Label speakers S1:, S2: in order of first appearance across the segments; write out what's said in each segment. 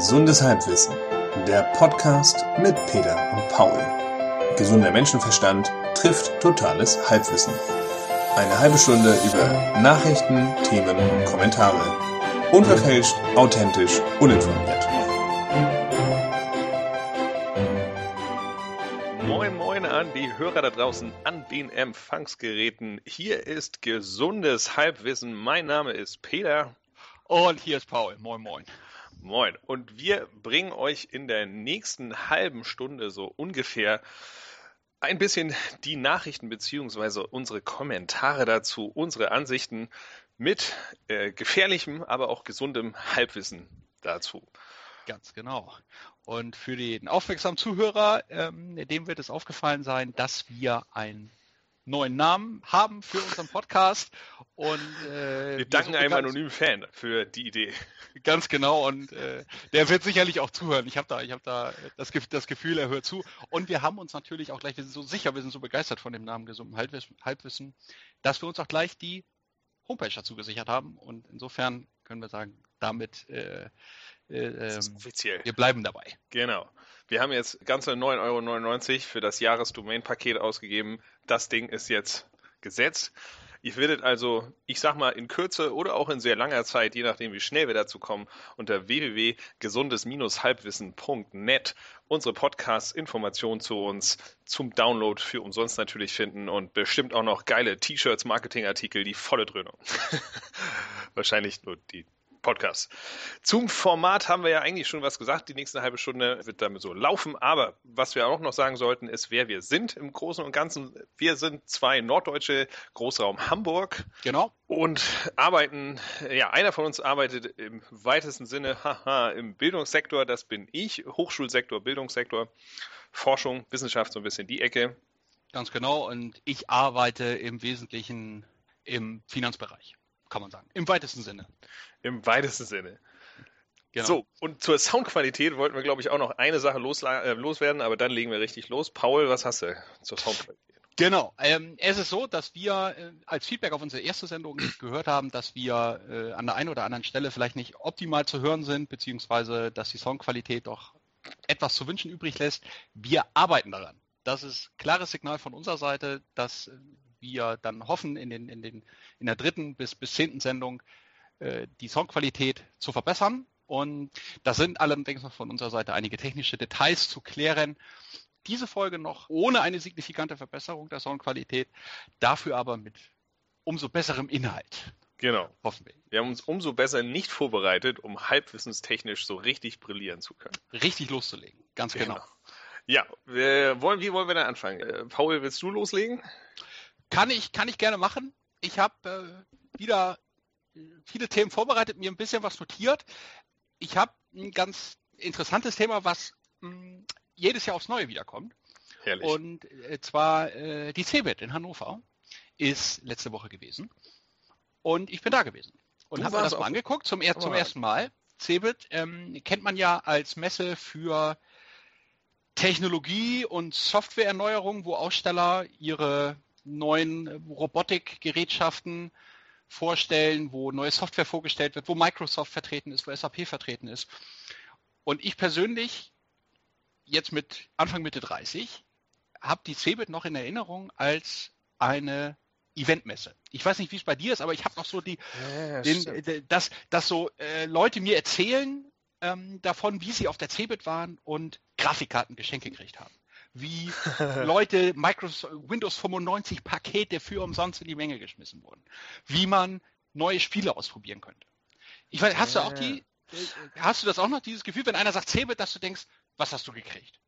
S1: Gesundes Halbwissen, der Podcast mit Peter und Paul. Gesunder Menschenverstand trifft totales Halbwissen. Eine halbe Stunde über Nachrichten, Themen und Kommentare. Unverfälscht, authentisch, uninformiert.
S2: Moin Moin an die Hörer da draußen an den Empfangsgeräten. Hier ist gesundes Halbwissen. Mein Name ist Peter.
S3: Und hier ist Paul. Moin Moin.
S2: Moin. Und wir bringen euch in der nächsten halben Stunde so ungefähr ein bisschen die Nachrichten beziehungsweise unsere Kommentare dazu, unsere Ansichten mit äh, gefährlichem, aber auch gesundem Halbwissen dazu.
S3: Ganz genau. Und für den aufmerksamen Zuhörer, ähm, dem wird es aufgefallen sein, dass wir ein neuen Namen haben für unseren Podcast. Und,
S2: äh, wir danken einem anonymen Fan für die Idee.
S3: Ganz genau. Und äh, der wird sicherlich auch zuhören. Ich habe da, ich habe da das, das, Gefühl, er hört zu. Und wir haben uns natürlich auch gleich, wir sind so sicher, wir sind so begeistert von dem Namen Gesunden Halbwissen, Halbwissen dass wir uns auch gleich die Homepage dazu gesichert haben. Und insofern können wir sagen, damit äh,
S2: äh, offiziell.
S3: Wir bleiben dabei.
S2: Genau. Wir haben jetzt ganze 9,99 Euro für das Jahresdomain-Paket ausgegeben. Das Ding ist jetzt gesetzt. Ihr werdet also, ich sag mal, in Kürze oder auch in sehr langer Zeit, je nachdem wie schnell wir dazu kommen, unter www.gesundes-halbwissen.net unsere Podcasts, Informationen zu uns zum Download für umsonst natürlich finden und bestimmt auch noch geile T-Shirts, Marketingartikel, die volle Dröhnung. Wahrscheinlich nur die Podcast. Zum Format haben wir ja eigentlich schon was gesagt. Die nächste halbe Stunde wird damit so laufen. Aber was wir auch noch sagen sollten, ist, wer wir sind im Großen und Ganzen. Wir sind zwei Norddeutsche, Großraum Hamburg.
S3: Genau.
S2: Und arbeiten, ja, einer von uns arbeitet im weitesten Sinne, haha, im Bildungssektor. Das bin ich. Hochschulsektor, Bildungssektor, Forschung, Wissenschaft, so ein bisschen die Ecke.
S3: Ganz genau. Und ich arbeite im Wesentlichen im Finanzbereich kann man sagen. Im weitesten Sinne.
S2: Im weitesten Sinne. Genau. So, und zur Soundqualität wollten wir, glaube ich, auch noch eine Sache äh, loswerden, aber dann legen wir richtig los. Paul, was hast du zur Soundqualität?
S3: Genau. Ähm, es ist so, dass wir äh, als Feedback auf unsere erste Sendung gehört haben, dass wir äh, an der einen oder anderen Stelle vielleicht nicht optimal zu hören sind, beziehungsweise dass die Soundqualität doch etwas zu wünschen übrig lässt. Wir arbeiten daran. Das ist klares Signal von unserer Seite, dass wir dann hoffen, in, den, in, den, in der dritten bis, bis zehnten Sendung äh, die Soundqualität zu verbessern. Und da sind allerdings noch von unserer Seite einige technische Details zu klären. Diese Folge noch ohne eine signifikante Verbesserung der Soundqualität, dafür aber mit umso besserem Inhalt.
S2: Genau. Hoffen wir. Wir haben uns umso besser nicht vorbereitet, um halbwissenstechnisch so richtig brillieren zu können.
S3: Richtig loszulegen, ganz genau. genau.
S2: Ja, wir wollen, wie wollen wir denn anfangen? Äh, Paul, willst du loslegen?
S3: Kann ich, kann ich gerne machen. Ich habe äh, wieder viele Themen vorbereitet, mir ein bisschen was notiert. Ich habe ein ganz interessantes Thema, was mh, hm, jedes Jahr aufs Neue wiederkommt.
S2: Herrlich.
S3: Und äh, zwar äh, die CeBIT in Hannover ist letzte Woche gewesen. Und ich bin da gewesen. Und habe mir das mal angeguckt, zum, er zum ersten Mal. CeBIT ähm, kennt man ja als Messe für Technologie und Softwareerneuerung, wo Aussteller ihre neuen Robotikgerätschaften vorstellen, wo neue Software vorgestellt wird, wo Microsoft vertreten ist, wo SAP vertreten ist. Und ich persönlich, jetzt mit Anfang Mitte 30, habe die CeBIT noch in Erinnerung als eine Eventmesse. Ich weiß nicht, wie es bei dir ist, aber ich habe noch so die, ja, den, dass, dass so äh, Leute mir erzählen ähm, davon, wie sie auf der CeBIT waren und Grafikkarten Geschenke gekriegt haben wie Leute Microsoft Windows 95 Pakete für umsonst in die Menge geschmissen wurden, wie man neue Spiele ausprobieren könnte. Ich weiß, hast du auch die, äh, hast du das auch noch, dieses Gefühl, wenn einer sagt Cebit, dass du denkst, was hast du gekriegt?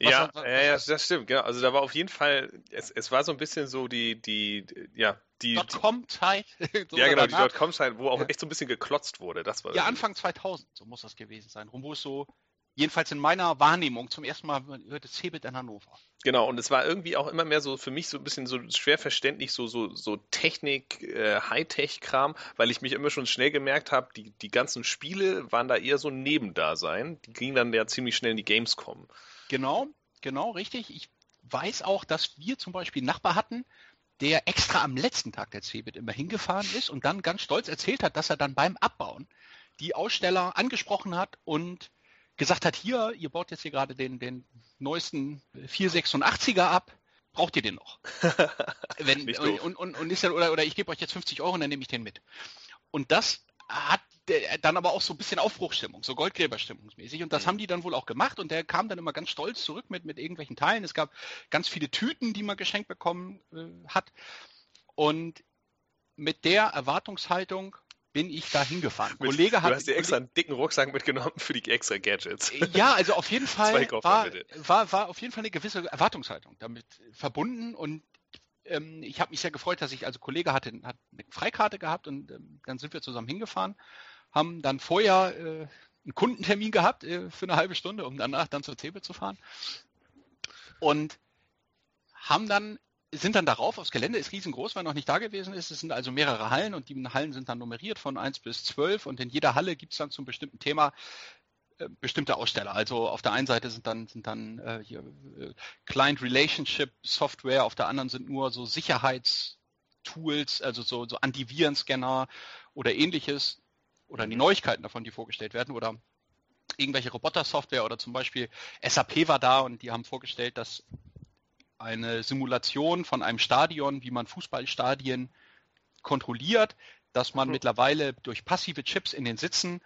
S2: Was, ja, was, was, ja, das stimmt, genau. Also da war auf jeden Fall, es, es war so ein bisschen so die, die, ja, die.
S3: Dotcom-Zeit.
S2: so ja, genau, die Dotcom-Zeit, wo auch ja. echt so ein bisschen geklotzt wurde. Das war
S3: ja, Anfang 2000, so muss das gewesen sein. Rum, wo es so jedenfalls in meiner Wahrnehmung zum ersten Mal hört es Cebit in Hannover.
S2: Genau, und es war irgendwie auch immer mehr so für mich so ein bisschen so schwer verständlich, so, so, so Technik, äh, Hightech-Kram, weil ich mich immer schon schnell gemerkt habe, die, die ganzen Spiele waren da eher so ein Nebendasein. Die gingen dann ja ziemlich schnell in die Gamescom.
S3: Genau, genau, richtig. Ich weiß auch, dass wir zum Beispiel einen Nachbar hatten, der extra am letzten Tag der Cebit immer hingefahren ist und dann ganz stolz erzählt hat, dass er dann beim Abbauen die Aussteller angesprochen hat und gesagt hat, hier, ihr baut jetzt hier gerade den, den neuesten 486er ab, braucht ihr den noch? Wenn, und, und, und, ist ja, oder, oder ich gebe euch jetzt 50 Euro und dann nehme ich den mit. Und das hat dann aber auch so ein bisschen Aufbruchstimmung, so Goldgräberstimmungsmäßig. Und das mhm. haben die dann wohl auch gemacht. Und der kam dann immer ganz stolz zurück mit, mit irgendwelchen Teilen. Es gab ganz viele Tüten, die man geschenkt bekommen äh, hat. Und mit der Erwartungshaltung bin ich da hingefahren.
S2: Mit, Kollege du hat, hast dir extra einen dicken Rucksack mitgenommen für die extra Gadgets.
S3: Äh, ja, also auf jeden Fall war, war, war auf jeden Fall eine gewisse Erwartungshaltung damit verbunden und ähm, ich habe mich sehr gefreut, dass ich also Kollege hatte hat eine Freikarte gehabt und ähm, dann sind wir zusammen hingefahren, haben dann vorher äh, einen Kundentermin gehabt äh, für eine halbe Stunde, um danach dann zur Thebe zu fahren und haben dann sind dann darauf, aufs Gelände ist riesengroß, weil noch nicht da gewesen ist. Es sind also mehrere Hallen und die Hallen sind dann nummeriert von 1 bis 12 und in jeder Halle gibt es dann zum bestimmten Thema äh, bestimmte Aussteller. Also auf der einen Seite sind dann, sind dann äh, hier, äh, Client Relationship Software, auf der anderen sind nur so Sicherheitstools, also so, so Antivirenscanner oder ähnliches oder die Neuigkeiten davon, die vorgestellt werden oder irgendwelche Roboter-Software oder zum Beispiel SAP war da und die haben vorgestellt, dass eine Simulation von einem Stadion, wie man Fußballstadien kontrolliert, dass man mhm. mittlerweile durch passive Chips in den Sitzen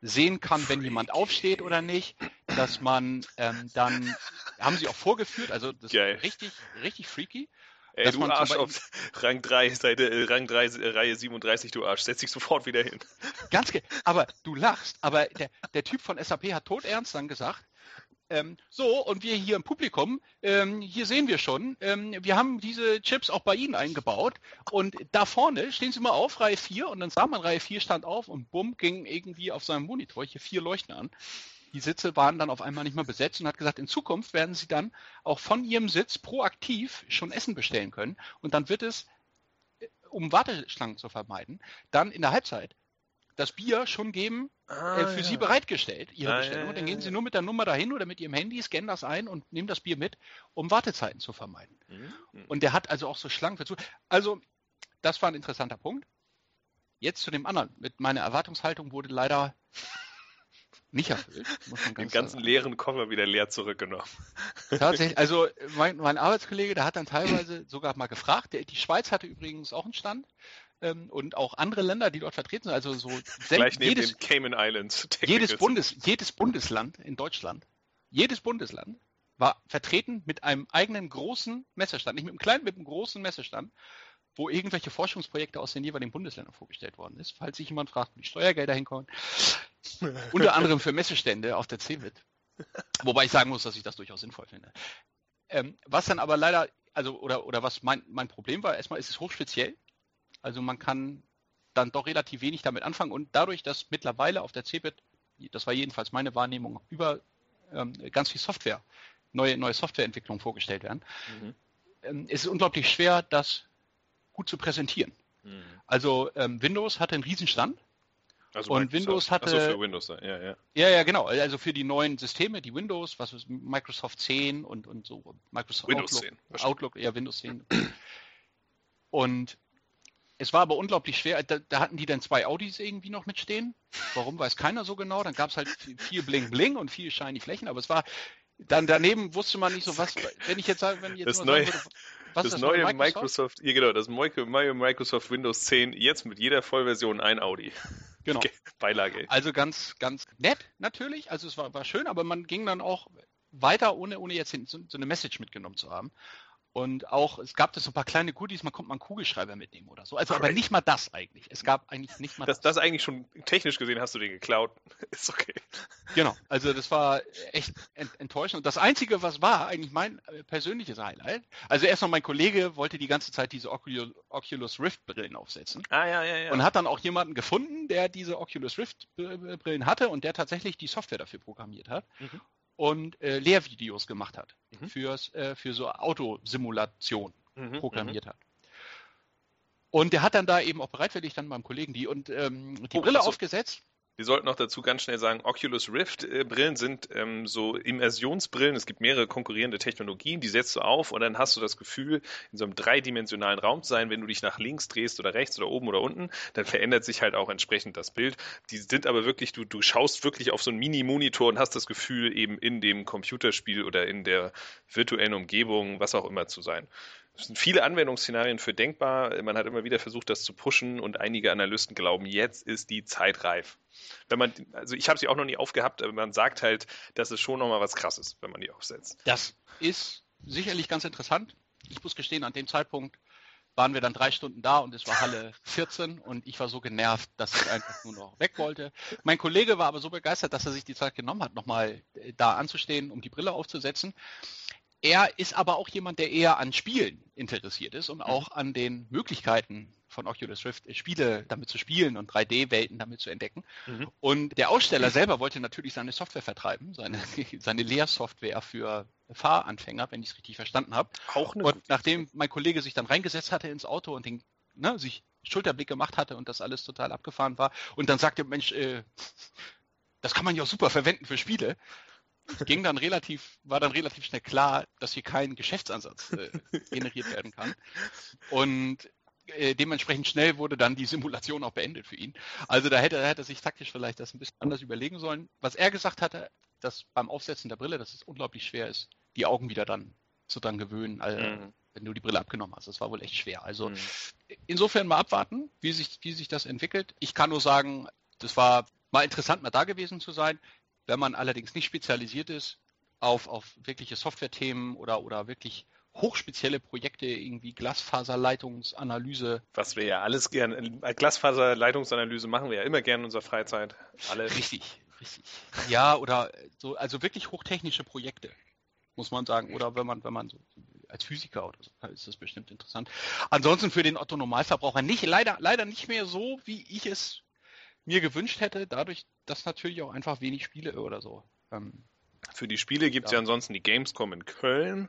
S3: sehen kann, wenn jemand aufsteht oder nicht, dass man ähm, dann, haben sie auch vorgeführt, also das Geil. ist richtig, richtig freaky.
S2: Ey, du Arsch auf Rang 3, Seite, äh, Rang 3, äh, Reihe 37, du Arsch, setz dich sofort wieder hin.
S3: Ganz aber du lachst, aber der, der Typ von SAP hat todernst dann gesagt, ähm, so, und wir hier im Publikum, ähm, hier sehen wir schon, ähm, wir haben diese Chips auch bei Ihnen eingebaut. Und da vorne, stehen Sie mal auf, Reihe 4, und dann sah man, Reihe 4 stand auf und bumm, ging irgendwie auf seinem Monitor hier vier Leuchten an. Die Sitze waren dann auf einmal nicht mehr besetzt und hat gesagt, in Zukunft werden Sie dann auch von Ihrem Sitz proaktiv schon Essen bestellen können. Und dann wird es, äh, um Warteschlangen zu vermeiden, dann in der Halbzeit das Bier schon geben, ah, äh, für ja. Sie bereitgestellt, Ihre ah, Bestellung. Ja, dann gehen Sie nur mit der Nummer dahin oder mit Ihrem Handy, scannen das ein und nehmen das Bier mit, um Wartezeiten zu vermeiden. Mhm. Und der hat also auch so Schlangen dazu. Also, das war ein interessanter Punkt. Jetzt zu dem anderen. Mit meiner Erwartungshaltung wurde leider nicht erfüllt.
S2: Ganz Den ganzen leeren Koffer wieder leer zurückgenommen.
S3: Tatsächlich, also mein, mein, Arbeitskollege, der hat dann teilweise sogar mal gefragt. Der, die Schweiz hatte übrigens auch einen Stand ähm, und auch andere Länder, die dort vertreten sind. Also so
S2: Gleich neben jedes, den Cayman Islands.
S3: Jedes, Bundes, jedes Bundesland in Deutschland, jedes Bundesland war vertreten mit einem eigenen großen Messestand, nicht mit einem kleinen, mit einem großen Messestand, wo irgendwelche Forschungsprojekte aus den jeweiligen Bundesländern vorgestellt worden ist, falls sich jemand fragt, wo die Steuergelder hinkommen. Unter anderem für Messestände auf der CeBIT. Wobei ich sagen muss, dass ich das durchaus sinnvoll finde. Ähm, was dann aber leider, also oder, oder was mein, mein Problem war, erstmal ist es hochspeziell. Also man kann dann doch relativ wenig damit anfangen und dadurch, dass mittlerweile auf der CeBIT, das war jedenfalls meine Wahrnehmung, über ähm, ganz viel Software, neue, neue Softwareentwicklungen vorgestellt werden, mhm. ähm, ist es unglaublich schwer, das gut zu präsentieren. Mhm. Also ähm, Windows hatte einen Riesenstand. Also und Windows hatte. Also
S2: für Windows, ja, ja.
S3: Ja, ja, genau. Also für die neuen Systeme, die Windows, was ist Microsoft 10 und, und so, Microsoft
S2: Windows
S3: Outlook,
S2: 10.
S3: Outlook, ja, Windows 10. und es war aber unglaublich schwer. Da, da, hatten die dann zwei Audis irgendwie noch mitstehen. Warum weiß keiner so genau. Dann gab es halt viel Bling Bling und viel shiny Flächen. Aber es war dann daneben wusste man nicht so was. Wenn ich jetzt sage, wenn ich jetzt
S2: das neue, würde, was das, das neue Microsoft? Microsoft, ja genau, das neue Microsoft Windows 10 jetzt mit jeder Vollversion ein Audi.
S3: Genau.
S2: Beilage.
S3: Also ganz, ganz nett natürlich. Also es war, war schön, aber man ging dann auch weiter, ohne, ohne jetzt so, so eine Message mitgenommen zu haben. Und auch, es gab das so ein paar kleine Goodies, man konnte mal einen Kugelschreiber mitnehmen oder so. Also, aber nicht mal das eigentlich. Es gab eigentlich nicht mal
S2: das. Das, das eigentlich schon technisch gesehen hast du den geklaut. Ist okay.
S3: Genau. Also, das war echt enttäuschend. Und das Einzige, was war, eigentlich mein äh, persönliches Highlight. Also, erst noch mein Kollege wollte die ganze Zeit diese Oculus Rift Brillen aufsetzen.
S2: Ah, ja, ja, ja.
S3: Und hat dann auch jemanden gefunden, der diese Oculus Rift Brillen hatte und der tatsächlich die Software dafür programmiert hat. Mhm und äh, Lehrvideos gemacht hat mhm. fürs, äh, für so Autosimulation mhm, programmiert mhm. hat. Und der hat dann da eben auch bereitwillig dann beim Kollegen die und ähm, die oh, Brille also, aufgesetzt.
S2: Wir sollten noch dazu ganz schnell sagen, Oculus Rift äh, sind ähm, so Immersionsbrillen. Es gibt mehrere konkurrierende Technologien, die setzt du auf und dann hast du das Gefühl, in so einem dreidimensionalen Raum zu sein. Wenn du dich nach links drehst oder rechts oder oben oder unten, dann verändert sich halt auch entsprechend das Bild. Die sind aber wirklich, du, du schaust wirklich auf so einen Mini-Monitor und hast das Gefühl, eben in dem Computerspiel oder in der virtuellen Umgebung, was auch immer zu sein. Es sind viele Anwendungsszenarien für denkbar. Man hat immer wieder versucht, das zu pushen und einige Analysten glauben, jetzt ist die Zeit reif. Wenn man, also ich habe sie auch noch nie aufgehabt, aber man sagt halt, das ist schon nochmal was krasses, wenn man die aufsetzt.
S3: Das ist sicherlich ganz interessant. Ich muss gestehen, an dem Zeitpunkt waren wir dann drei Stunden da und es war Halle 14 und ich war so genervt, dass ich einfach nur noch weg wollte. Mein Kollege war aber so begeistert, dass er sich die Zeit genommen hat, nochmal da anzustehen, um die Brille aufzusetzen. Er ist aber auch jemand, der eher an Spielen interessiert ist und mhm. auch an den Möglichkeiten von Oculus Rift, äh, Spiele damit zu spielen und 3D-Welten damit zu entdecken. Mhm. Und der Aussteller selber wollte natürlich seine Software vertreiben, seine, seine Lehrsoftware für Fahranfänger, wenn ich es richtig verstanden habe. Auch eine und nachdem mein Kollege sich dann reingesetzt hatte ins Auto und den, ne, sich Schulterblick gemacht hatte und das alles total abgefahren war und dann sagte, Mensch, äh, das kann man ja auch super verwenden für Spiele ging dann relativ, war dann relativ schnell klar, dass hier kein Geschäftsansatz äh, generiert werden kann. Und äh, dementsprechend schnell wurde dann die Simulation auch beendet für ihn. Also da hätte, hätte er sich taktisch vielleicht das ein bisschen anders überlegen sollen. Was er gesagt hatte, dass beim Aufsetzen der Brille, dass es unglaublich schwer ist, die Augen wieder dann zu dran gewöhnen, also, mhm. wenn du die Brille abgenommen hast. Das war wohl echt schwer. Also mhm. insofern mal abwarten, wie sich, wie sich das entwickelt. Ich kann nur sagen, das war mal interessant, mal da gewesen zu sein. Wenn man allerdings nicht spezialisiert ist auf, auf wirkliche Software-Themen oder, oder wirklich hochspezielle Projekte, irgendwie Glasfaserleitungsanalyse.
S2: Was wir ja alles gerne, Glasfaserleitungsanalyse machen wir ja immer gerne in unserer Freizeit.
S3: Alle. Richtig, richtig. Ja, oder so, also wirklich hochtechnische Projekte, muss man sagen. Oder wenn man, wenn man so als Physiker oder so, ist das bestimmt interessant. Ansonsten für den Otto Normalverbraucher nicht, leider, leider nicht mehr so, wie ich es mir gewünscht hätte, dadurch, dass natürlich auch einfach wenig Spiele oder so. Ähm,
S2: für die Spiele gibt es ja. ja. ansonsten die Gamescom in Köln.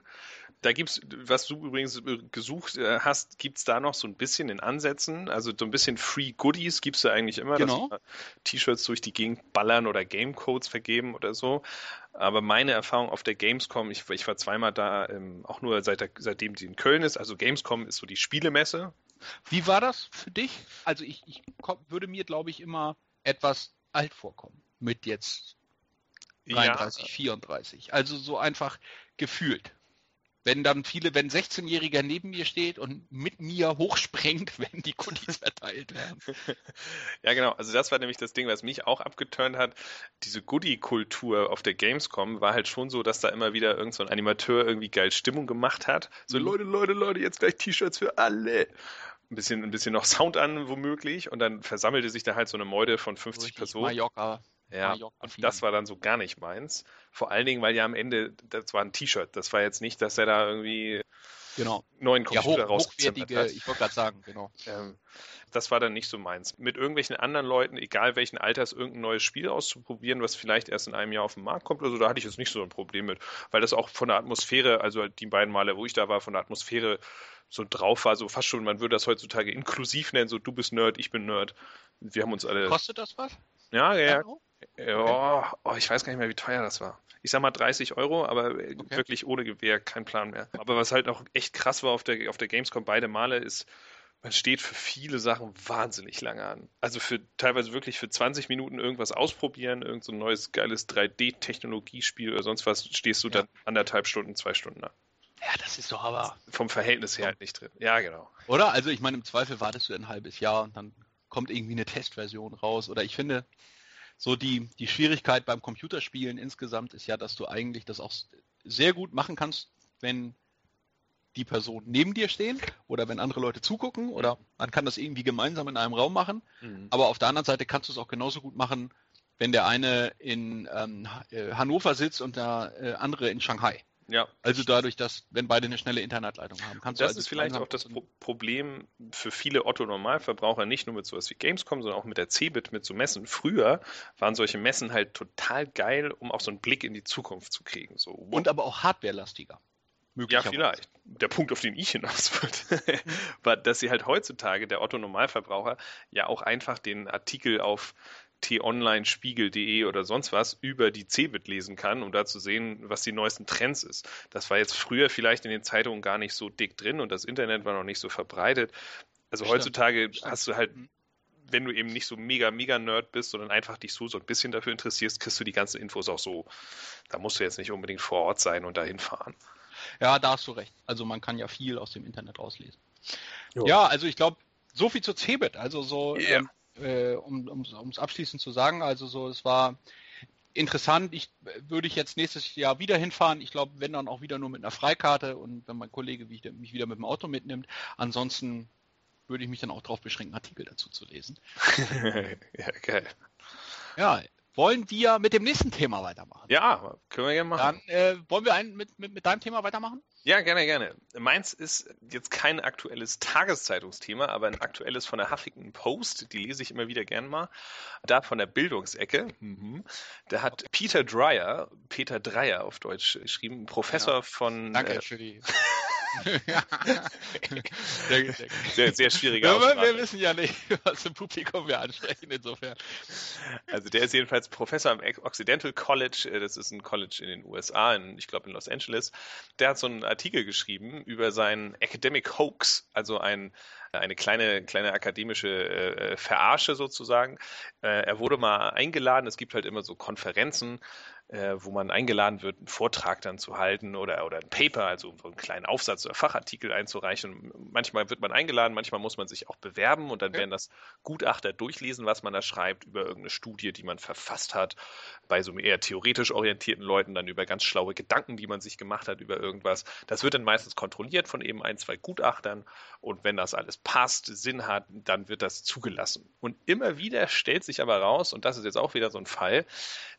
S2: Da gibt's, was du übrigens gesucht äh, hast, gibt es da noch so ein bisschen in Ansätzen, also so ein bisschen Free Goodies gibt es da eigentlich immer,
S3: genau.
S2: dass T-Shirts durch die Gegend ballern oder Gamecodes vergeben oder so. Aber meine Erfahrung auf der Gamescom, ich, ich war zweimal da, ähm, auch nur seit der, seitdem die in Köln ist. Also Gamescom ist so die Spielemesse,
S3: wie war das für dich? Also ich, ich würde mir, glaube ich, immer etwas alt vorkommen mit jetzt 33, ja. 34. Also so einfach gefühlt. Wenn dann viele, wenn 16-Jähriger neben mir steht und mit mir hochspringt, wenn die Kulis verteilt werden.
S2: Ja, genau. Also das war nämlich das Ding, was mich auch abgeturnt hat. Diese Goodie-Kultur auf der Gamescom war halt schon so, dass da immer wieder irgendein so Animateur irgendwie geil Stimmung gemacht hat. So, mhm. Leute, Leute, Leute, jetzt gleich T-Shirts für alle ein bisschen, ein bisschen noch Sound an, womöglich. Und dann versammelte sich da halt so eine Meute von 50 Richtig Personen.
S3: Mallorca.
S2: Ja, Mallorca und das war dann so gar nicht meins. Vor allen Dingen, weil ja am Ende, das war ein T-Shirt. Das war jetzt nicht, dass er da irgendwie
S3: genau.
S2: neuen Computer
S3: ja, hoch, hochwertige, hat. Ich wollte gerade sagen, genau.
S2: Ähm, das war dann nicht so meins. Mit irgendwelchen anderen Leuten, egal welchen Alters, irgendein neues Spiel auszuprobieren, was vielleicht erst in einem Jahr auf den Markt kommt, also da hatte ich jetzt nicht so ein Problem mit, weil das auch von der Atmosphäre, also die beiden Male, wo ich da war, von der Atmosphäre so drauf war, so fast schon, man würde das heutzutage inklusiv nennen, so du bist Nerd, ich bin Nerd. Wir haben uns alle.
S3: Kostet das was?
S2: Ja, ja. ja. Ja, oh, ich weiß gar nicht mehr, wie teuer das war. Ich sag mal 30 Euro, aber okay. wirklich ohne Gewehr, kein Plan mehr. Aber was halt auch echt krass war auf der, auf der Gamescom beide Male ist, man steht für viele Sachen wahnsinnig lange an. Also für teilweise wirklich für 20 Minuten irgendwas ausprobieren, irgend so ein neues geiles 3D-Technologiespiel oder sonst was, stehst du ja. dann anderthalb Stunden, zwei Stunden an.
S3: Ja, das ist doch aber.
S2: Vom Verhältnis her halt nicht drin. Ja, genau.
S3: Oder? Also ich meine, im Zweifel wartest du ein halbes Jahr und dann kommt irgendwie eine Testversion raus. Oder ich finde, so die, die Schwierigkeit beim Computerspielen insgesamt ist ja, dass du eigentlich das auch sehr gut machen kannst, wenn die Personen neben dir stehen oder wenn andere Leute zugucken oder man kann das irgendwie gemeinsam in einem Raum machen. Mhm. Aber auf der anderen Seite kannst du es auch genauso gut machen, wenn der eine in ähm, äh, Hannover sitzt und der äh, andere in Shanghai.
S2: Ja.
S3: Also dadurch, dass, wenn beide eine schnelle Internetleitung haben,
S2: kannst das du also ist vielleicht auch das Pro Problem für viele Otto-Normalverbraucher, nicht nur mit sowas wie Gamescom, sondern auch mit der Cebit, mit so Messen. Früher waren solche Messen halt total geil, um auch so einen Blick in die Zukunft zu kriegen. So,
S3: wow. Und aber auch hardwarelastiger.
S2: Ja, vielleicht. Der Punkt, auf den ich hinaus würde, war, dass sie halt heutzutage, der Otto-Normalverbraucher, ja auch einfach den Artikel auf t-online-spiegel.de oder sonst was über die Cebit lesen kann, um da zu sehen, was die neuesten Trends ist. Das war jetzt früher vielleicht in den Zeitungen gar nicht so dick drin und das Internet war noch nicht so verbreitet. Also Stimmt. heutzutage Stimmt. hast du halt mhm. wenn du eben nicht so mega, mega Nerd bist, sondern einfach dich so, so ein bisschen dafür interessierst, kriegst du die ganzen Infos auch so. Da musst du jetzt nicht unbedingt vor Ort sein und dahin fahren.
S3: Ja, da hast du recht. Also man kann ja viel aus dem Internet rauslesen. Jo. Ja, also ich glaube, so viel zu Cebit. Also so, yeah. ähm, äh, um es abschließend zu sagen, also so, es war interessant. Ich würde ich jetzt nächstes Jahr wieder hinfahren. Ich glaube, wenn dann auch wieder nur mit einer Freikarte und wenn mein Kollege mich wieder mit dem Auto mitnimmt. Ansonsten würde ich mich dann auch darauf beschränken, Artikel dazu zu lesen. ja, geil. Ja, wollen wir mit dem nächsten Thema weitermachen?
S2: Ja, können wir gerne machen.
S3: Dann äh, wollen wir ein, mit, mit, mit deinem Thema weitermachen?
S2: Ja, gerne, gerne. Meins ist jetzt kein aktuelles Tageszeitungsthema, aber ein aktuelles von der Huffington Post. Die lese ich immer wieder gern mal. Da von der Bildungsecke. Mhm. Da hat Peter Dreyer, Peter Dreyer auf Deutsch geschrieben, Professor ja. von.
S3: Danke äh, für die.
S2: sehr, sehr, sehr schwierige
S3: ja, Wir wissen ja nicht, was im Publikum wir ansprechen, insofern.
S2: Also der ist jedenfalls Professor am Occidental College, äh, das ist ein College in den USA, in, ich glaube in Los Angeles. Der hat so einen Artikel geschrieben über seinen Academic Hoax, also ein eine kleine, kleine akademische äh, Verarsche sozusagen. Äh, er wurde mal eingeladen, es gibt halt immer so Konferenzen, äh, wo man eingeladen wird, einen Vortrag dann zu halten oder, oder ein Paper, also einen kleinen Aufsatz oder Fachartikel einzureichen. Manchmal wird man eingeladen, manchmal muss man sich auch bewerben und dann okay. werden das Gutachter durchlesen, was man da schreibt über irgendeine Studie, die man verfasst hat. Bei so eher theoretisch orientierten Leuten dann über ganz schlaue Gedanken, die man sich gemacht hat über irgendwas. Das wird dann meistens kontrolliert von eben ein, zwei Gutachtern und wenn das alles passt, Sinn hat, dann wird das zugelassen. Und immer wieder stellt sich aber raus, und das ist jetzt auch wieder so ein Fall,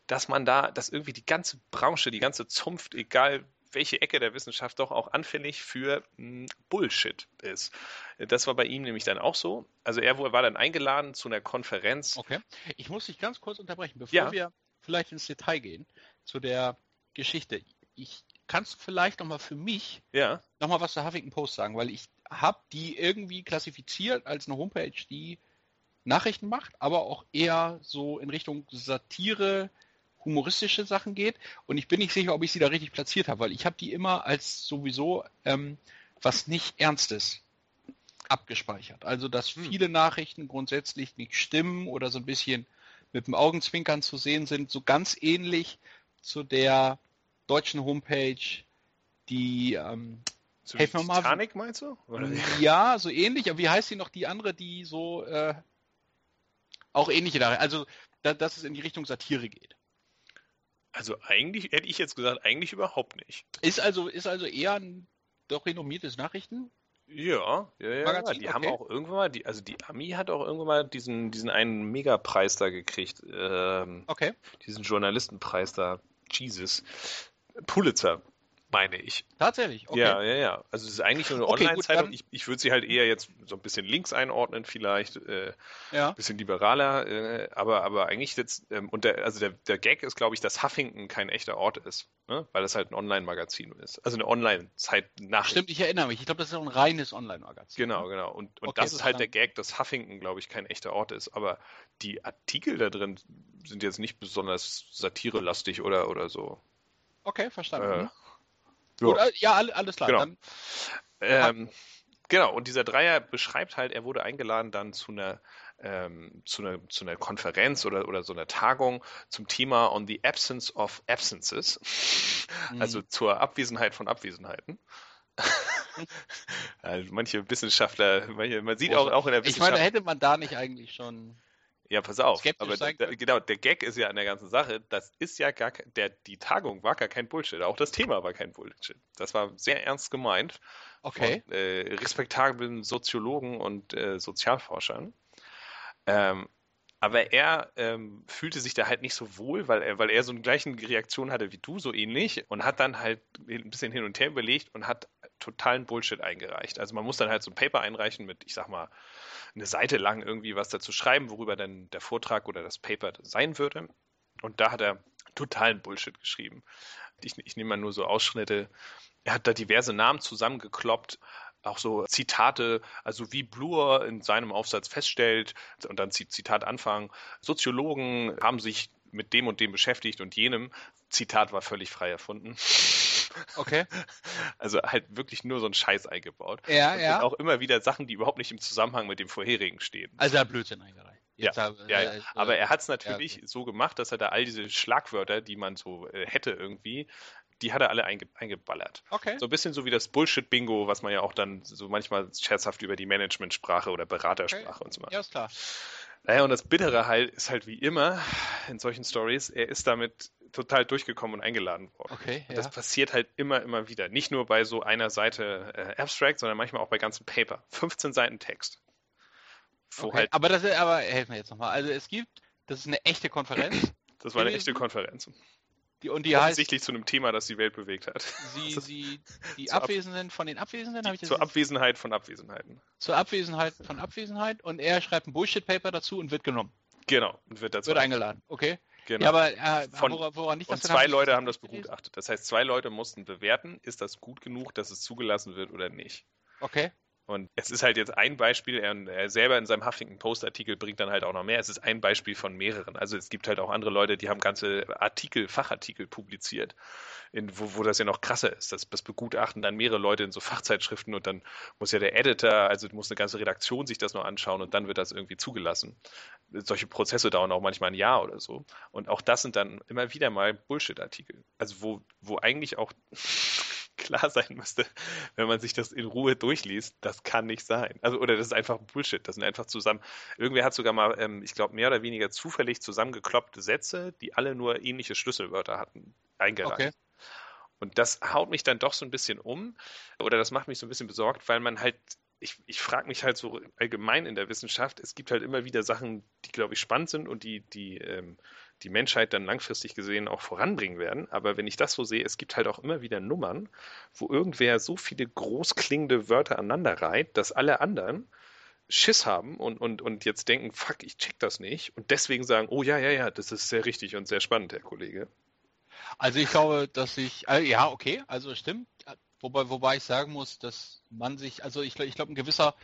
S2: dass man da, dass irgendwie die ganze Branche, die ganze Zunft, egal welche Ecke der Wissenschaft doch auch anfällig für hm, Bullshit ist. Das war bei ihm nämlich dann auch so. Also er war dann eingeladen zu einer Konferenz.
S3: Okay. Ich muss dich ganz kurz unterbrechen, bevor ja. wir vielleicht ins Detail gehen zu der Geschichte. Ich kannst du vielleicht nochmal für mich
S2: ja.
S3: nochmal was zur Huffington Post sagen, weil ich habe die irgendwie klassifiziert als eine Homepage, die Nachrichten macht, aber auch eher so in Richtung Satire, humoristische Sachen geht. Und ich bin nicht sicher, ob ich sie da richtig platziert habe, weil ich habe die immer als sowieso ähm, was nicht Ernstes abgespeichert. Also dass hm. viele Nachrichten grundsätzlich nicht stimmen oder so ein bisschen mit dem Augenzwinkern zu sehen sind, so ganz ähnlich zu der deutschen Homepage, die ähm,
S2: so Helfen wir mal. Titanic meinst du?
S3: Oder? Ja, so ähnlich. Aber wie heißt die noch, die andere, die so äh, auch ähnliche da, also da, dass es in die Richtung Satire geht.
S2: Also eigentlich hätte ich jetzt gesagt, eigentlich überhaupt nicht.
S3: Ist also, ist also eher ein doch renommiertes Nachrichten?
S2: Ja, ja, ja. Magazin? Die okay. haben auch irgendwann mal, die, also die Ami hat auch irgendwann mal diesen, diesen einen Megapreis da gekriegt. Ähm,
S3: okay.
S2: Diesen Journalistenpreis da. Jesus. Pulitzer meine ich.
S3: Tatsächlich,
S2: okay. Ja, ja, ja. Also es ist eigentlich nur eine okay, Online-Zeitung. Ich, ich würde sie halt eher jetzt so ein bisschen links einordnen, vielleicht. Äh, ja. Ein bisschen liberaler, äh, aber, aber eigentlich jetzt, ähm, und der, also der, der Gag ist, glaube ich, dass Huffington kein echter Ort ist, ne? weil das halt ein Online-Magazin ist. Also eine Online-Zeit-Nachricht.
S3: Stimmt, ich erinnere mich. Ich glaube, das ist auch ein reines Online-Magazin.
S2: Genau, genau. Und, und okay, das ist halt der Gag, dass Huffington, glaube ich, kein echter Ort ist. Aber die Artikel da drin sind jetzt nicht besonders satirelastig oder, oder so.
S3: Okay, verstanden. Äh,
S2: ja, Oder,
S3: ja alles klar.
S2: Genau. Dann, ähm, genau, und dieser Dreier beschreibt halt, er wurde eingeladen dann zu einer, ähm, zu einer, zu einer Konferenz oder, oder so einer Tagung zum Thema On the Absence of Absences, mhm. also zur Abwesenheit von Abwesenheiten. also manche Wissenschaftler, manche, man sieht auch, auch in der
S3: Wissenschaft. Ich meine, hätte man da nicht eigentlich schon
S2: ja, pass auf. Aber da, genau, der Gag ist ja an der ganzen Sache, das ist ja gar der, die Tagung war gar kein Bullshit. Auch das Thema war kein Bullshit. Das war sehr ernst gemeint.
S3: Okay.
S2: Von, äh, respektablen Soziologen und äh, Sozialforschern. Ähm, aber er ähm, fühlte sich da halt nicht so wohl, weil er, weil er so eine gleiche Reaktion hatte wie du, so ähnlich, und hat dann halt ein bisschen hin und her überlegt und hat totalen Bullshit eingereicht. Also man muss dann halt so ein Paper einreichen mit, ich sag mal, eine Seite lang irgendwie was dazu schreiben, worüber dann der Vortrag oder das Paper sein würde. Und da hat er totalen Bullshit geschrieben. Ich, ich nehme mal nur so Ausschnitte. Er hat da diverse Namen zusammengekloppt auch so Zitate, also wie Bloor in seinem Aufsatz feststellt, und dann Zitat Anfang, Soziologen haben sich mit dem und dem beschäftigt und jenem. Zitat war völlig frei erfunden.
S3: Okay.
S2: Also halt wirklich nur so ein Scheiß eingebaut.
S3: Ja,
S2: und
S3: ja.
S2: auch immer wieder Sachen, die überhaupt nicht im Zusammenhang mit dem vorherigen stehen.
S3: Also er Blödsinn eingereicht.
S2: Ja,
S3: äh,
S2: ja, ja.
S3: äh,
S2: aber er hat es natürlich
S3: ja, okay.
S2: so gemacht, dass er da all diese Schlagwörter, die man so äh, hätte irgendwie, die hat er alle einge eingeballert.
S3: Okay.
S2: So ein bisschen so wie das Bullshit-Bingo, was man ja auch dann so manchmal scherzhaft über die Managementsprache oder Beratersprache
S3: okay.
S2: und so macht.
S3: Ja, ist klar.
S2: Naja, und das Bittere halt ist halt wie immer in solchen Stories, er ist damit total durchgekommen und eingeladen worden.
S3: Okay,
S2: Und das
S3: ja.
S2: passiert halt immer, immer wieder. Nicht nur bei so einer Seite äh, Abstract, sondern manchmal auch bei ganzen Paper. 15 Seiten Text.
S3: Okay.
S2: halt,
S3: Aber das ist, aber helfen wir jetzt nochmal. Also es gibt, das ist eine echte Konferenz.
S2: das war eine echte Konferenz.
S3: Die, und die heißt,
S2: Offensichtlich zu einem Thema, das die Welt bewegt hat.
S3: sie, sie, die Abwesenden von den Abwesenden, habe ich das
S2: Zur
S3: jetzt-
S2: Abwesenheit von Abwesenheiten.
S3: zur Abwesenheit von Abwesenheit und er schreibt ein Bullshit-Paper dazu und wird genommen,
S2: Genau. Und wird dazu
S3: wird eingeladen. Okay.
S2: Genau.
S3: Ja, aber äh,
S2: Von-
S3: woran, liegt
S2: und zwei
S3: Haben
S2: Leute haben das begutachtet. Das heißt, zwei Leute mussten bewerten, ist das gut genug, dass es zugelassen wird oder nicht.
S3: Okay.
S2: Und es ist halt jetzt ein Beispiel, er, er selber in seinem Huffington Post-Artikel bringt dann halt auch noch mehr. Es ist ein Beispiel von mehreren. Also es gibt halt auch andere Leute, die haben ganze Artikel, Fachartikel publiziert, in, wo, wo das ja noch krasser ist. Das, das begutachten dann mehrere Leute in so Fachzeitschriften und dann muss ja der Editor, also muss eine ganze Redaktion sich das noch anschauen und dann wird das irgendwie zugelassen. Solche Prozesse dauern auch manchmal ein Jahr oder so. Und auch das sind dann immer wieder mal Bullshit-Artikel. Also wo, wo eigentlich auch klar sein müsste, wenn man sich das in Ruhe durchliest, das kann nicht sein. Also, oder das ist einfach Bullshit. Das sind einfach zusammen. Irgendwer hat sogar mal, ähm, ich glaube, mehr oder weniger zufällig zusammengekloppte Sätze, die alle nur ähnliche Schlüsselwörter hatten, eingereicht.
S3: Okay.
S2: Und das haut mich dann doch so ein bisschen um, oder das macht mich so ein bisschen besorgt, weil man halt, ich, ich frage mich halt so allgemein in der Wissenschaft, es gibt halt immer wieder Sachen, die, glaube ich, spannend sind und die, die, ähm, die Menschheit dann langfristig gesehen auch voranbringen werden. Aber wenn ich das so sehe, es gibt halt auch immer wieder Nummern, wo irgendwer so viele großklingende Wörter aneinander reiht, dass alle anderen Schiss haben und, und, und jetzt denken, fuck, ich check das nicht und deswegen sagen, oh ja, ja, ja, das ist sehr richtig und sehr spannend, Herr Kollege.
S3: Also ich glaube, dass ich, äh, ja, okay, also stimmt. Wobei, wobei ich sagen muss, dass man sich, also ich, ich glaube, ein gewisser,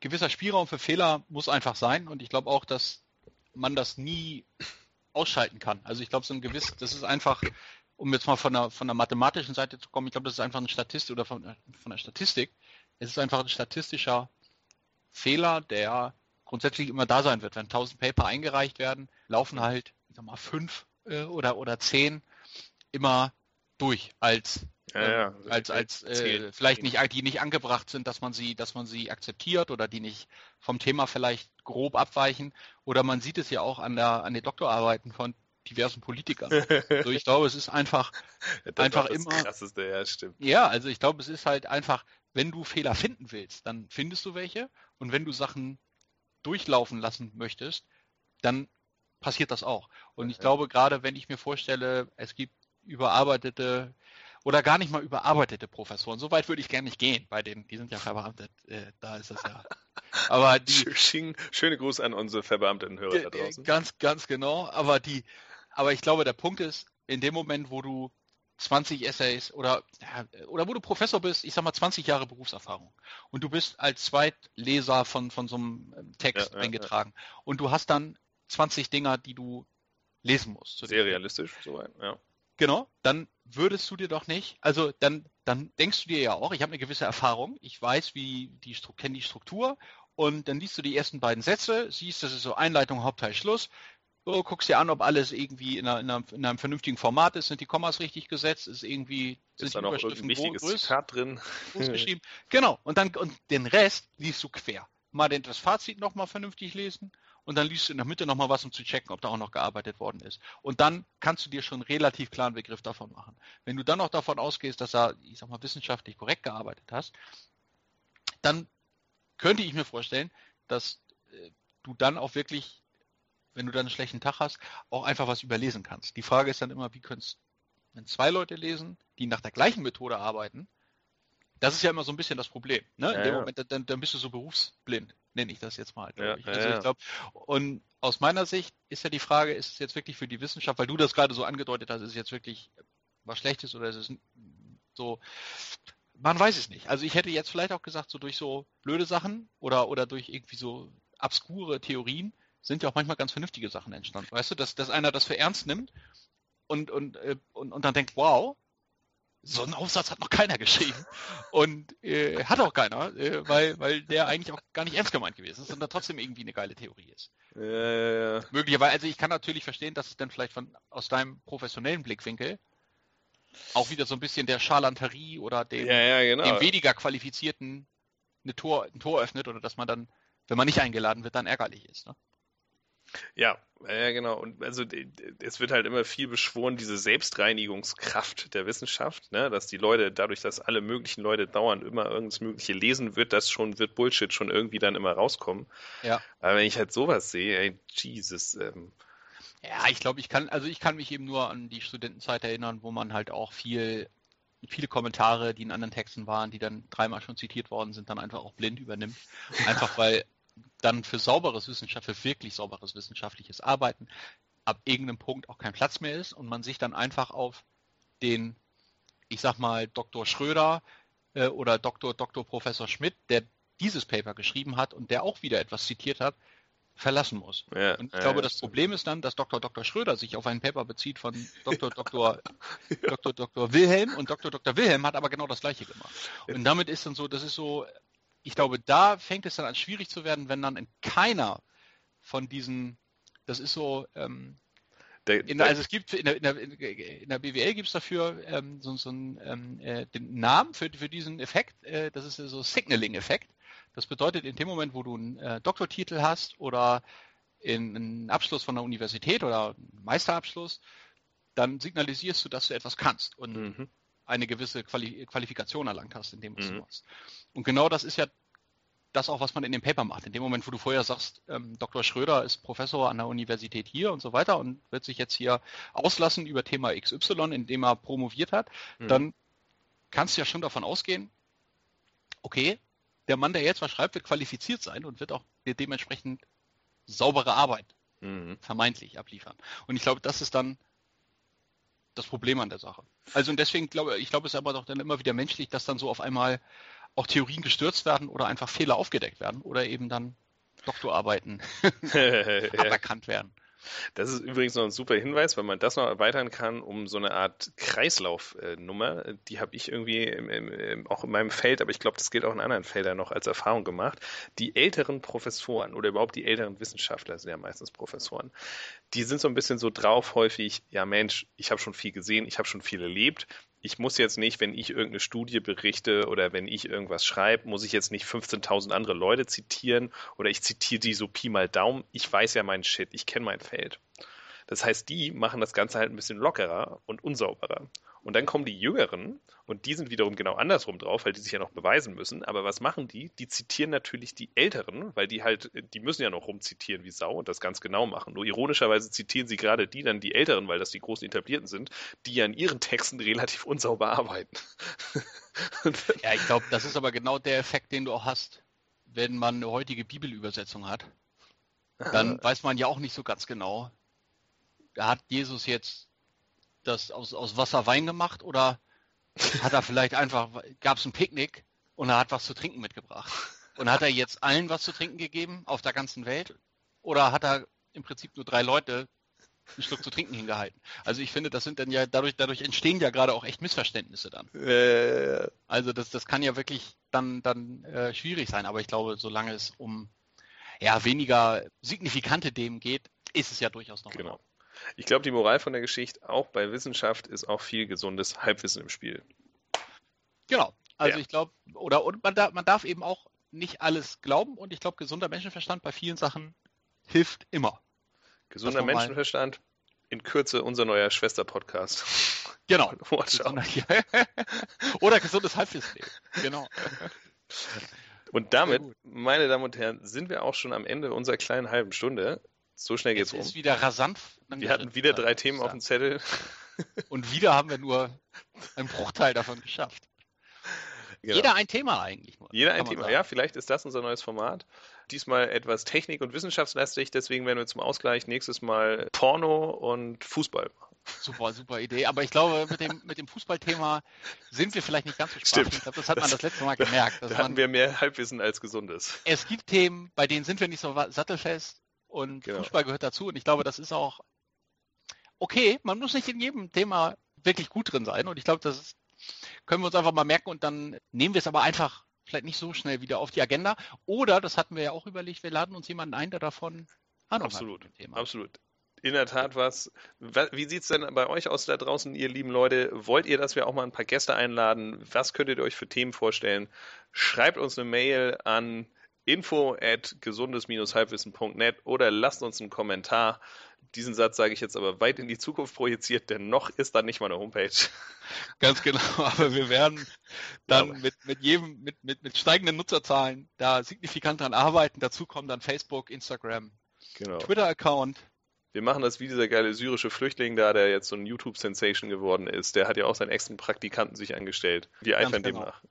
S3: gewisser Spielraum für Fehler muss einfach sein und ich glaube auch, dass man das nie ausschalten kann. Also ich glaube, so ein gewiss, das ist einfach, um jetzt mal von der, von der mathematischen Seite zu kommen, ich glaube, das ist einfach eine Statistik oder von, von der Statistik. Es ist einfach ein statistischer Fehler, der grundsätzlich immer da sein wird. Wenn 1000 Paper eingereicht werden, laufen halt, ich sag mal, fünf äh, oder, oder zehn immer durch als
S2: Ja, ja.
S3: als als äh, vielleicht nicht die nicht angebracht sind, dass man sie dass man sie akzeptiert oder die nicht vom Thema vielleicht grob abweichen oder man sieht es ja auch an der an den Doktorarbeiten von diversen Politikern. Also ich glaube, es ist einfach
S2: Das
S3: einfach
S2: das
S3: immer-
S2: Krasseste, ja, stimmt.
S3: ja, also ich glaube, es ist halt einfach, wenn du Fehler finden willst, dann findest du welche und wenn du Sachen durchlaufen lassen möchtest, dann passiert das auch. Und ich glaube, gerade wenn ich mir vorstelle, es gibt überarbeitete oder gar nicht mal überarbeitete Professoren, so weit würde ich gerne nicht gehen, bei denen, die sind ja verbeamtet, äh, da ist es ja. Aber die,
S2: Schöne Grüße an unsere verbeamteten Hörer da
S3: äh,
S2: draußen.
S3: Ganz, ganz genau. Aber die, aber ich glaube, der Punkt ist, in dem Moment, wo du 20 Essays oder, ja, oder wo du Professor bist, ich sag mal 20 Jahre Berufserfahrung und du bist als Zweitleser von, von so einem ähm, Text
S2: Ja, ja,
S3: eingetragen und du hast dann 20 Dinger, die du lesen musst.
S2: Sehr realistisch, soweit, ja.
S3: Genau, dann würdest du dir doch nicht, also dann, dann denkst du dir ja auch, ich habe eine gewisse Erfahrung, ich weiß, wie die kenne die Struktur und dann liest du die ersten beiden Sätze, siehst, das ist so Einleitung, Hauptteil, Schluss, so, guckst dir an, ob alles irgendwie in, einer, in, einem, in einem vernünftigen Format ist, sind die Kommas richtig gesetzt, ist irgendwie, sind
S2: Ist da
S3: die
S2: noch irgendein wichtiges
S3: groß,
S2: Zitat drin?
S3: geschrieben. Genau, und dann und den Rest liest du quer. Mal den, das Fazit nochmal vernünftig lesen und dann liest du in der Mitte nochmal was, um zu checken, ob da auch noch gearbeitet worden ist. Und dann kannst du dir schon einen relativ klaren Begriff davon machen. Wenn du dann noch davon ausgehst, dass er, ich sag mal, wissenschaftlich korrekt gearbeitet hast, dann könnte ich mir vorstellen, dass äh, du dann auch wirklich, wenn du dann einen schlechten Tag hast, auch einfach was überlesen kannst. Die Frage ist dann immer, wie es, wenn zwei Leute lesen, die nach der gleichen Methode arbeiten, das ist ja immer so ein bisschen das Problem. Ne? In
S2: Ja,
S3: dem
S2: ja.
S3: Moment, dann, dann bist du so berufsblind, nenne ich das jetzt mal.
S2: Ja,
S3: ich. Also
S2: ja.
S3: ich glaub, und aus meiner Sicht ist ja die Frage, ist es jetzt wirklich für die Wissenschaft, weil du das gerade so angedeutet hast, ist es jetzt wirklich was Schlechtes oder ist es so, man weiß es nicht. Also ich hätte jetzt vielleicht auch gesagt, so durch so blöde Sachen oder, oder durch irgendwie so obskure Theorien sind ja auch manchmal ganz vernünftige Sachen entstanden. Weißt du, dass, dass einer das für ernst nimmt und, und, äh, und, und dann denkt, wow, so einen Aufsatz hat noch keiner geschrieben. Und äh, hat auch keiner, äh, weil, weil der eigentlich auch gar nicht ernst gemeint gewesen ist, sondern trotzdem irgendwie eine geile Theorie ist.
S2: Ja.
S3: Möglicherweise, also ich kann natürlich verstehen, dass es dann vielleicht von aus deinem professionellen Blickwinkel auch wieder so ein bisschen der Charlanterie oder dem,
S2: ja, ja, genau.
S3: dem weniger qualifizierten eine Tor, ein Tor öffnet oder dass man dann, wenn man nicht eingeladen wird, dann ärgerlich ist. Ne?
S2: Ja, ja, genau. Und also es wird halt immer viel beschworen, diese Selbstreinigungskraft der Wissenschaft, ne? dass die Leute, dadurch, dass alle möglichen Leute dauernd immer irgendwas Mögliche lesen, wird das schon, wird Bullshit schon irgendwie dann immer rauskommen.
S3: Ja.
S2: Aber wenn ich halt sowas sehe, ey, Jesus, ähm,
S3: Ja, ich glaube, ich kann, also ich kann mich eben nur an die Studentenzeit erinnern, wo man halt auch viel, viele Kommentare, die in anderen Texten waren, die dann dreimal schon zitiert worden sind, dann einfach auch blind übernimmt. Einfach weil dann für sauberes Wissenschaft, für wirklich sauberes wissenschaftliches Arbeiten ab irgendeinem Punkt auch kein Platz mehr ist und man sich dann einfach auf den, ich sag mal, Dr. Schröder äh, oder Dr. Dr. Professor Schmidt, der dieses Paper geschrieben hat und der auch wieder etwas zitiert hat, verlassen muss.
S2: ja,
S3: Und ich
S2: ja,
S3: glaube,
S2: ja,
S3: das Problem ist dann, dass Dr. Dr. Schröder sich auf ein Paper bezieht von Dr. Dr. Dr. Dr. Wilhelm und Dr. Dr. Wilhelm hat aber genau das gleiche gemacht. Und damit ist dann so, das ist so, ich glaube, da fängt es dann an schwierig zu werden, wenn dann in keiner von diesen, das ist so, ähm,
S2: Der,
S3: in, also es gibt in der, in der, in der BWL gibt es dafür ähm, so, so einen ähm, äh, Namen für, für diesen Effekt. Äh, das ist so Signaling-Effekt. Das bedeutet, in dem Moment, wo du einen äh, Doktortitel hast oder in, einen Abschluss von der Universität oder einen Meisterabschluss, dann signalisierst du, dass du etwas kannst und
S2: mhm.
S3: Eine gewisse Quali Qualifikation erlangt hast in dem, was
S2: Mhm.
S3: du machst. Und genau das ist ja das auch, was man in dem Paper macht. In dem Moment, wo du vorher sagst, ähm, Dr. Schröder ist Professor an der Universität hier und so weiter und wird sich jetzt hier auslassen über Thema XY, in dem er promoviert hat,
S2: Mhm.
S3: dann kannst du ja schon davon ausgehen, okay, der Mann, der jetzt was schreibt, wird qualifiziert sein und wird auch dementsprechend saubere Arbeit
S2: Mhm.
S3: vermeintlich abliefern. Und ich glaube, das ist dann das Problem an der Sache. Also und deswegen glaube ich, glaube es ist aber doch dann immer wieder menschlich, dass dann so auf einmal auch Theorien gestürzt werden oder einfach Fehler aufgedeckt werden oder eben dann Doktorarbeiten aberkannt werden.
S2: Das ist übrigens noch ein super Hinweis, weil man das noch erweitern kann um so eine Art Kreislaufnummer. Die habe ich irgendwie im, im, auch in meinem Feld, aber ich glaube, das gilt auch in anderen Feldern noch als Erfahrung gemacht. Die älteren Professoren oder überhaupt die älteren Wissenschaftler sind ja meistens Professoren. Die sind so ein bisschen so drauf häufig, ja Mensch, ich habe schon viel gesehen, ich habe schon viel erlebt. Ich muss jetzt nicht, wenn ich irgendeine Studie berichte oder wenn ich irgendwas schreibe, muss ich jetzt nicht 15.000 andere Leute zitieren oder ich zitiere die so Pi mal Daumen. Ich weiß ja meinen Shit, ich kenne mein Feld. Das heißt, die machen das Ganze halt ein bisschen lockerer und unsauberer. Und dann kommen die Jüngeren und die sind wiederum genau andersrum drauf, weil die sich ja noch beweisen müssen. Aber was machen die? Die zitieren natürlich die Älteren, weil die halt, die müssen ja noch rumzitieren wie Sau und das ganz genau machen. Nur ironischerweise zitieren sie gerade die dann die Älteren, weil das die großen Etablierten sind, die ja in ihren Texten relativ unsauber arbeiten.
S3: Ja, ich glaube, das ist aber genau der Effekt, den du auch hast, wenn man eine heutige Bibelübersetzung hat. Dann weiß man ja auch nicht so ganz genau, hat Jesus jetzt das aus, aus Wasser Wein gemacht oder hat er vielleicht einfach, gab es ein Picknick und er hat was zu trinken mitgebracht? Und hat er jetzt allen was zu trinken gegeben auf der ganzen Welt? Oder hat er im Prinzip nur drei Leute einen Schluck zu trinken hingehalten? Also ich finde, das sind dann ja, dadurch, dadurch entstehen ja gerade auch echt Missverständnisse dann.
S2: Äh,
S3: Also das, das kann ja wirklich dann, dann äh, schwierig sein, aber ich glaube, solange es um ja, weniger signifikante Themen geht, ist es ja durchaus noch.
S2: genau. Ich glaube, die Moral von der Geschichte, auch bei Wissenschaft, ist auch viel gesundes Halbwissen im Spiel.
S3: Genau. Also
S2: Ja.
S3: ich glaube, oder und man, darf, man darf eben auch nicht alles glauben und ich glaube, gesunder Menschenverstand bei vielen Sachen hilft immer.
S2: Gesunder Menschenverstand. In Kürze unser neuer Schwester-Podcast.
S3: Genau. Oder gesundes Halbwissen. Genau.
S2: Und damit, meine Damen und Herren, sind wir auch schon am Ende unserer kleinen halben Stunde. So schnell geht's
S3: Jetzt
S2: rum.
S3: ist wieder rasant.
S2: Wir hatten wieder drei Themen auf dem Zettel.
S3: Und wieder haben wir nur einen Bruchteil davon geschafft.
S2: Genau.
S3: Jeder ein Thema eigentlich nur.
S2: Jeder ein
S3: man
S2: Thema.
S3: sagen.
S2: Ja, vielleicht ist das unser neues Format. Diesmal etwas Technik- und Wissenschaftslastig, deswegen werden wir zum Ausgleich nächstes Mal Porno und Fußball machen.
S3: Super, super Idee. Aber ich glaube, mit dem, mit dem Fußballthema sind wir vielleicht nicht ganz so spaßig. Ich glaube, das hat man das letzte Mal gemerkt.
S2: da hatten wir mehr Halbwissen als Gesundes.
S3: Es gibt Themen, bei denen sind wir nicht so sattelfest und genau. Fußball gehört dazu. Und ich glaube, das ist auch okay. Man muss nicht in jedem Thema wirklich gut drin sein. Und ich glaube, das ist, können wir uns einfach mal merken und dann nehmen wir es aber einfach vielleicht nicht so schnell wieder auf die Agenda. Oder, das hatten wir ja auch überlegt, wir laden uns jemanden ein, der davon
S2: Ahnung absolut, hat. Thema. Absolut. In der Tat was. Wie sieht es denn bei euch aus da draußen, ihr lieben Leute? Wollt ihr, dass wir auch mal ein paar Gäste einladen? Was könntet ihr euch für Themen vorstellen? Schreibt uns eine Mail an info at gesundes-halbwissen.net oder lasst uns einen Kommentar. Diesen Satz sage ich jetzt aber weit in die Zukunft projiziert, denn noch ist da nicht mal eine Homepage.
S3: Ganz genau, aber wir werden dann ja. mit, mit jedem, mit, mit, mit steigenden Nutzerzahlen da signifikant dran arbeiten. Dazu kommen dann Facebook, Instagram, genau. Twitter-Account.
S2: Wir machen das wie dieser geile syrische Flüchtling da, der jetzt so ein YouTube-Sensation geworden ist. Der hat ja auch seinen extra Praktikanten sich angestellt. Wir eifern genau. dem nach.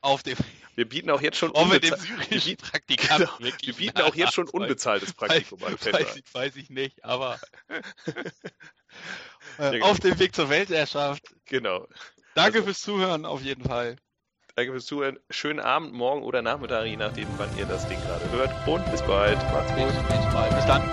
S3: Auf dem.
S2: Wir bieten auch jetzt schon
S3: unbezahltes
S2: Praktikanten. Genau. Wir bieten auch jetzt schon unbezahltes Praktikum
S3: an. Weiß, ich, weiß ich nicht, aber äh, auf dem Weg zur Weltherrschaft.
S2: Genau.
S3: Danke also, fürs Zuhören auf jeden Fall.
S2: Danke fürs Zuhören. Schönen Abend, morgen oder Nachmittag, je nachdem, wann ihr das Ding gerade hört. Und bis bald.
S3: Macht's gut. Bis bald. Bis dann.